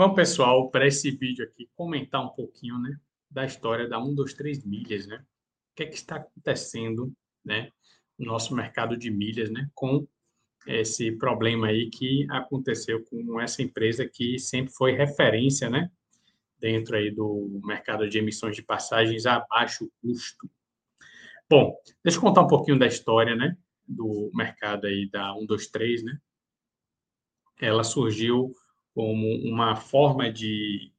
Bom, pessoal, para esse vídeo aqui, comentar um pouquinho, né, da história da 123 milhas, né? O que é que está acontecendo, né, no nosso mercado de milhas, né, com esse problema aí que aconteceu com essa empresa que sempre foi referência, né, dentro aí do mercado de emissões de passagens a baixo custo. Bom, deixa eu contar um pouquinho da história, né, do mercado aí da 123, né? Ela surgiu como uma forma de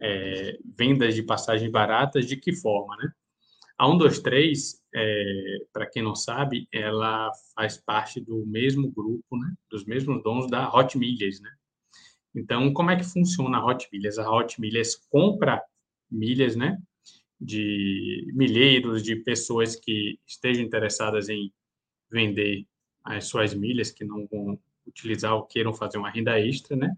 é, vendas de passagens baratas, de que forma, né? A 123, é, para quem não sabe, ela faz parte do mesmo grupo, né? Dos mesmos donos da Hot Milhas, né? Então, como é que funciona a Hot Milhas? A Hot Milhas compra milhas, né? De milheiros de pessoas que estejam interessadas em vender as suas milhas, que não vão utilizar ou queiram fazer uma renda extra, né?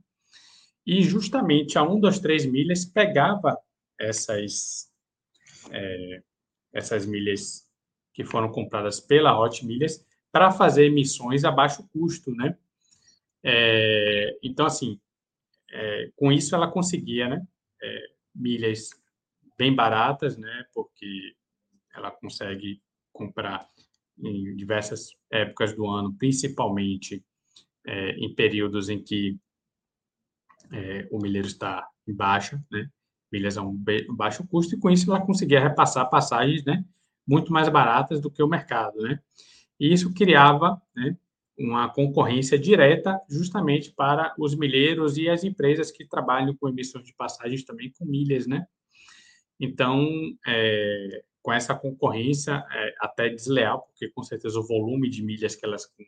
E justamente a 1, 2, 3 milhas pegava essas, é, essas milhas que foram compradas pela Hot Milhas para fazer emissões a baixo custo, né? É, então, assim, é, com isso ela conseguia, né? É, milhas bem baratas, né? Porque ela consegue comprar em diversas épocas do ano, principalmente é, em períodos em que é, o milheiro está em baixa, né? milhas a um baixo custo, e com isso ela conseguia repassar passagens né, muito mais baratas do que o mercado. Né? E isso criava né, uma concorrência direta justamente para os milheiros e as empresas que trabalham com emissões de passagens também com milhas. Né? Então, é, com essa concorrência é, até desleal, porque com certeza o volume de milhas que elas, que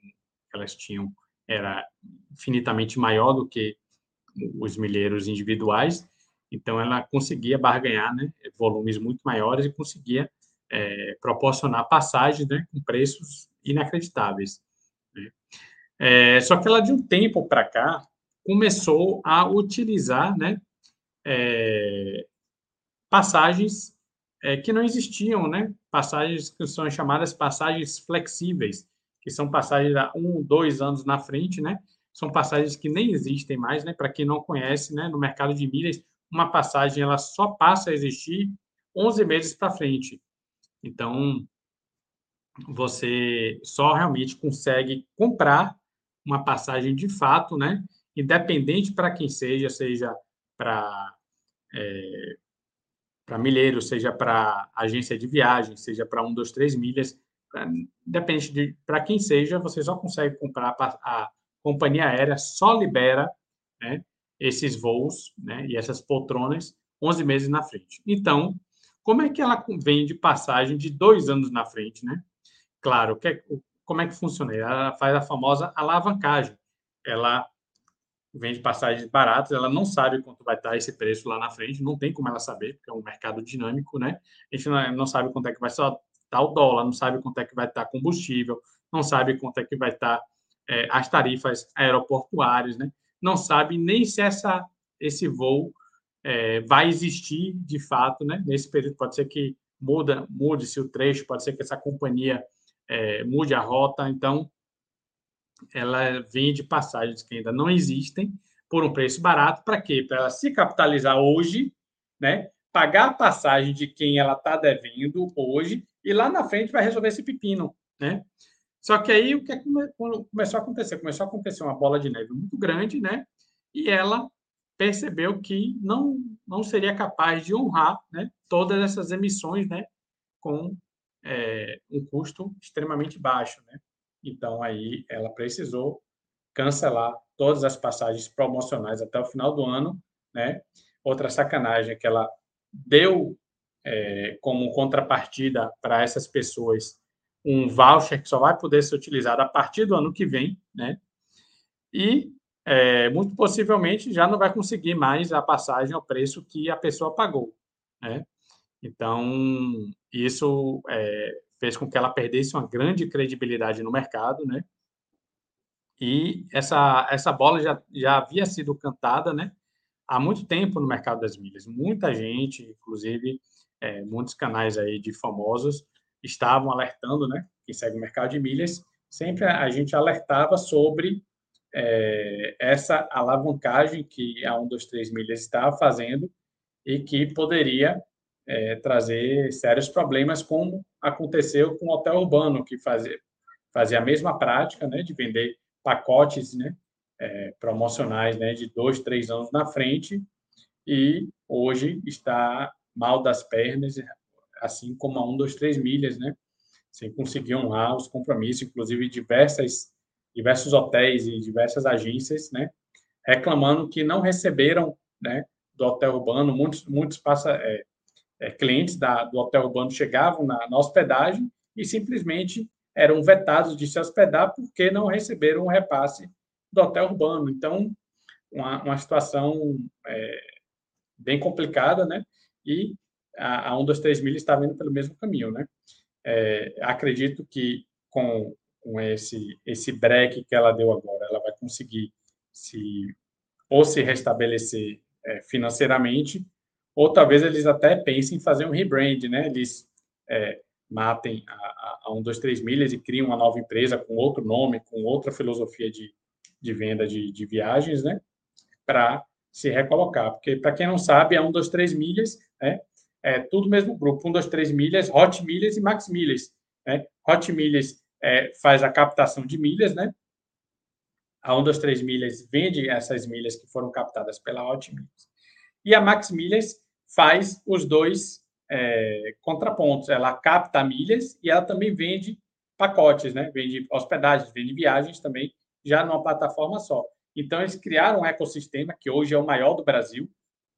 elas tinham era infinitamente maior do que os milheiros individuais, então ela conseguia barganhar né, volumes muito maiores e conseguia é, proporcionar passagens né, com preços inacreditáveis. Né? É, só que ela, de um tempo para cá, começou a utilizar né, é, passagens é, que não existiam, né? passagens que são chamadas passagens flexíveis, que são passagens a um, dois anos na frente, né? São passagens que nem existem mais, né? Para quem não conhece, né? No mercado de milhas, uma passagem ela só passa a existir 11 meses para frente. Então, você só realmente consegue comprar uma passagem de fato, né? Independente para quem seja, seja para é, para milheiro, seja para agência de viagem, seja para um, dois, três milhas, independente de para quem seja, você só consegue comprar a, a companhia aérea só libera né, esses voos né, e essas poltronas 11 meses na frente. Então, como é que ela vende passagem de dois anos na frente? Né? Claro, que, como é que funciona? Ela faz a famosa alavancagem. Ela vende passagens baratas, ela não sabe quanto vai estar esse preço lá na frente, não tem como ela saber, porque é um mercado dinâmico, né? A gente não, não sabe quanto é que vai estar o dólar, não sabe quanto é que vai estar combustível, não sabe quanto é que vai estar é, as tarifas aeroportuárias, né? não sabe nem se essa, esse voo é, vai existir de fato, né? Nesse período pode ser que muda, mude-se o trecho, pode ser que essa companhia é, mude a rota, então ela vende passagens que ainda não existem por um preço barato, para quê? Para ela se capitalizar hoje, né? Pagar a passagem de quem ela está devendo hoje e lá na frente vai resolver esse pepino, né? Só que aí o que, é começou a acontecer? Começou a acontecer uma bola de neve muito grande, né? E ela percebeu que não, não seria capaz de honrar né, todas essas emissões né, com é, um custo extremamente baixo. Né? Então, aí ela precisou cancelar todas as passagens promocionais até o final do ano. Né? Outra sacanagem é que ela deu é, como contrapartida para essas pessoas um voucher que só vai poder ser utilizado a partir do ano que vem, né? E é, muito possivelmente já não vai conseguir mais a passagem ao preço que a pessoa pagou, né? Então, isso é, fez com que ela perdesse uma grande credibilidade no mercado, né? E essa, essa bola já, já havia sido cantada, né? Há muito tempo no mercado das milhas. Muita gente, inclusive é, muitos canais aí de famosos, estavam alertando, né? Quem segue o mercado de milhas, sempre a gente alertava sobre é, essa alavancagem que a 123 milhas está fazendo e que poderia é, trazer sérios problemas, como aconteceu com o hotel urbano, que fazia, fazia a mesma prática né, de vender pacotes né, é, promocionais né, de dois, três anos na frente, e hoje está mal das pernas, assim como a 123 milhas, né, sem conseguir honrar os compromissos, inclusive diversas, diversos hotéis e diversas agências, né, reclamando que não receberam, né, do hotel urbano, muitos, muitos passa, é, é, clientes da, do hotel urbano chegavam na, na, hospedagem e simplesmente eram vetados de se hospedar porque não receberam o repasse do hotel urbano. Então, uma, uma situação é, bem complicada, né? E a, a 1, 2, 3 milhas está vindo pelo mesmo caminho, né? É, acredito que com, com esse, esse break que ela deu agora, ela vai conseguir se ou se restabelecer é, financeiramente, ou talvez eles até pensem em fazer um rebrand, né? Eles é, matem a, a 1, 2, 3 milhas e criam uma nova empresa com outro nome, com outra filosofia de, de venda de, de viagens, né? Para se recolocar. Porque, para quem não sabe, a 1, 2, 3 milhas né? É tudo mesmo grupo. 1, 2, 3 milhas, Hot Milhas e Max Milhas. Né? Hot Milhas é, faz a captação de milhas, né? A 1, 2, 3 milhas vende essas milhas que foram captadas pela Hot Milhas. E a Max Milhas faz os dois é, contrapontos. Ela capta milhas e ela também vende pacotes, né? Vende hospedagens, vende viagens também, já numa plataforma só. Então, eles criaram um ecossistema que hoje é o maior do Brasil.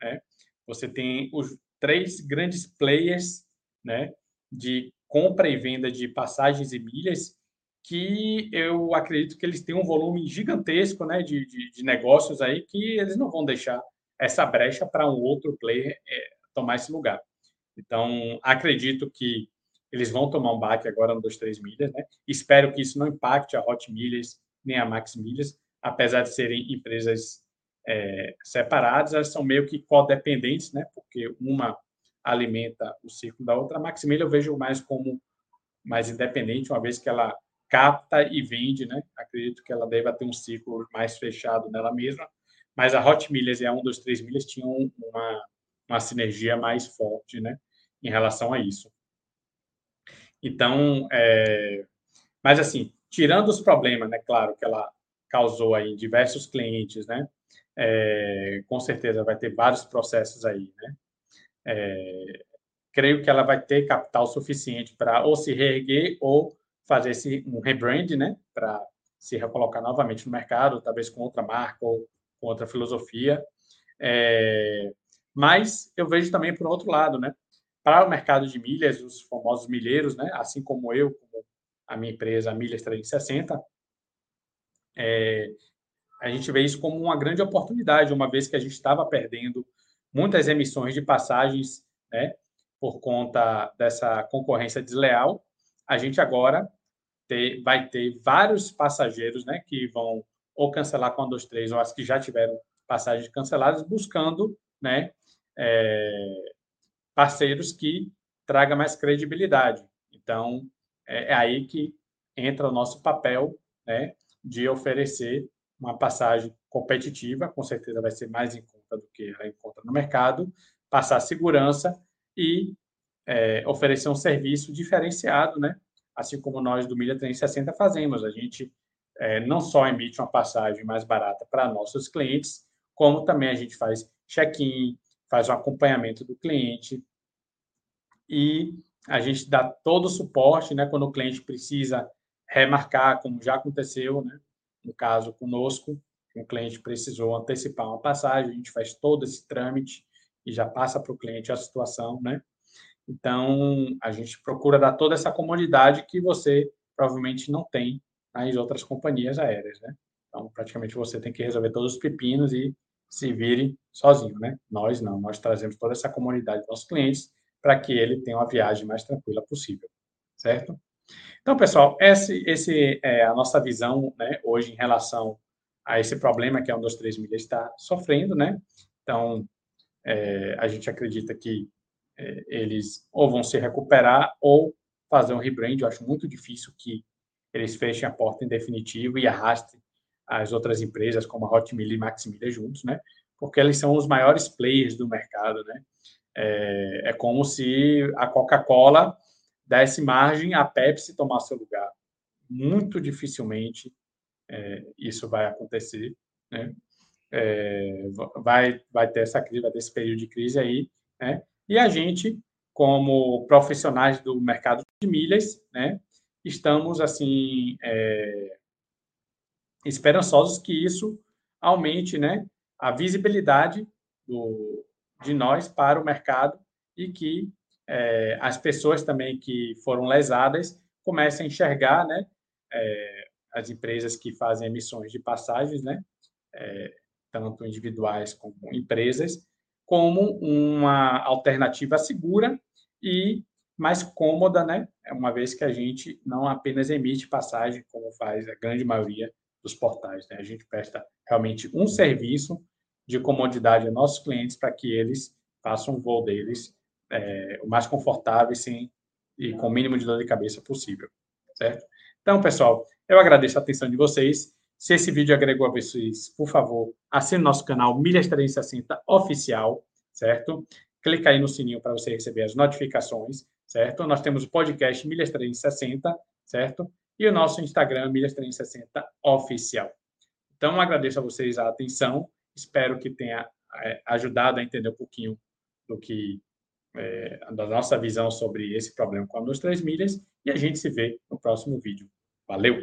Né? Você tem os três grandes players né, de compra e venda de passagens e milhas, que eu acredito que eles têm um volume gigantesco né, de, de, de negócios aí que eles não vão deixar essa brecha para um outro player é, tomar esse lugar. Então, acredito que eles vão tomar um baque agora no 2-3 milhas, né? Espero que isso não impacte a Hot Milhas nem a Max Milhas, apesar de serem empresas é, separadas, elas são meio que codependentes, né? Porque uma alimenta o ciclo da outra. A Max Milhas eu vejo mais como mais independente, uma vez que ela capta e vende, né? Acredito que ela deva ter um ciclo mais fechado nela mesma, mas a Hot Milhas e a 1, 2, 3 milhas tinham uma, uma sinergia mais forte, né? Em relação a isso. Então, é... mas assim, tirando os problemas, né? Claro que ela causou aí diversos clientes, né? É... com certeza vai ter vários processos aí, né? É... creio que ela vai ter capital suficiente para ou se reerguer ou fazer esse, um rebrand, né? Para se recolocar novamente no mercado, talvez com outra marca ou com outra filosofia. É, mas eu vejo também por outro lado, né? Para o mercado de milhas, os famosos milheiros, né? Assim como eu, como a minha empresa, a Milhas 360, é, a gente vê isso como uma grande oportunidade, uma vez que a gente estava perdendo muitas emissões de passagens, né? Por conta dessa concorrência desleal, a gente agora ter, vai ter vários passageiros, né? Que vão ou cancelar com a 23 ou as que já tiveram passagens canceladas, buscando né, é, parceiros que tragam mais credibilidade. Então, é, é, aí que entra o nosso papel né, de oferecer uma passagem competitiva, com certeza vai ser mais em conta do que ela encontra no mercado, passar segurança e é, oferecer um serviço diferenciado, né? assim como nós do Milha 360 fazemos. A gente é, não só emite uma passagem mais barata para nossos clientes, como também a gente faz check-in, faz o acompanhamento do cliente e a gente dá todo o suporte, né, quando o cliente precisa remarcar, como já aconteceu, né, no caso conosco, o cliente precisou antecipar uma passagem, a gente faz todo esse trâmite e já passa para o cliente a situação, né? Então, a gente procura dar toda essa comodidade que você provavelmente não tem as outras companhias aéreas, né? Então, praticamente você tem que resolver todos os pepinos e se vire sozinho, né? Nós não, nós trazemos toda essa comunidade dos nossos clientes para que ele tenha uma viagem mais tranquila possível, certo? Então, pessoal, esse, esse é a nossa visão, né, hoje em relação a esse problema que a 1, 2, 3 milhas está sofrendo, né? Então, é, a gente acredita que é, eles ou vão se recuperar ou fazer um rebrand. Eu acho muito difícil que eles fechem a porta em definitivo e arrastem as outras empresas, como a Hotmail e Maximilha juntos, né? Porque eles são os maiores players do mercado, né? É, é como se a Coca-Cola desse margem à Pepsi tomar seu lugar. Muito dificilmente é, isso vai acontecer, né? É, vai, vai ter essa crise, vai ter esse período de crise aí, né? E a gente, como profissionais do mercado de milhas, né? Estamos, assim, é, esperançosos que isso aumente, né? A visibilidade do, de nós para o mercado e que é, as pessoas também que foram lesadas comecem a enxergar, né? É, as empresas que fazem emissões de passagens, né? É, tanto individuais como empresas, como uma alternativa segura e mais cômoda, né? Uma vez que a gente não apenas emite passagem, como faz a grande maioria dos portais, né? A gente presta realmente um serviço de comodidade a nossos clientes para que eles façam o voo deles é, o mais confortável sim, e com o mínimo de dor de cabeça possível, certo? Então, pessoal, eu agradeço a atenção de vocês. Se esse vídeo agregou a vocês, por favor, assine nosso canal Milhas 360 Oficial, certo? Clica aí no sininho para você receber as notificações, certo? Nós temos o podcast Milhas 360, certo? E o nosso Instagram, Milhas 360 Oficial. Então, agradeço a vocês a atenção. Espero que tenha é, ajudado a entender um pouquinho do que é, da nossa visão sobre esse problema com as três milhas e a gente se vê no próximo vídeo. Valeu!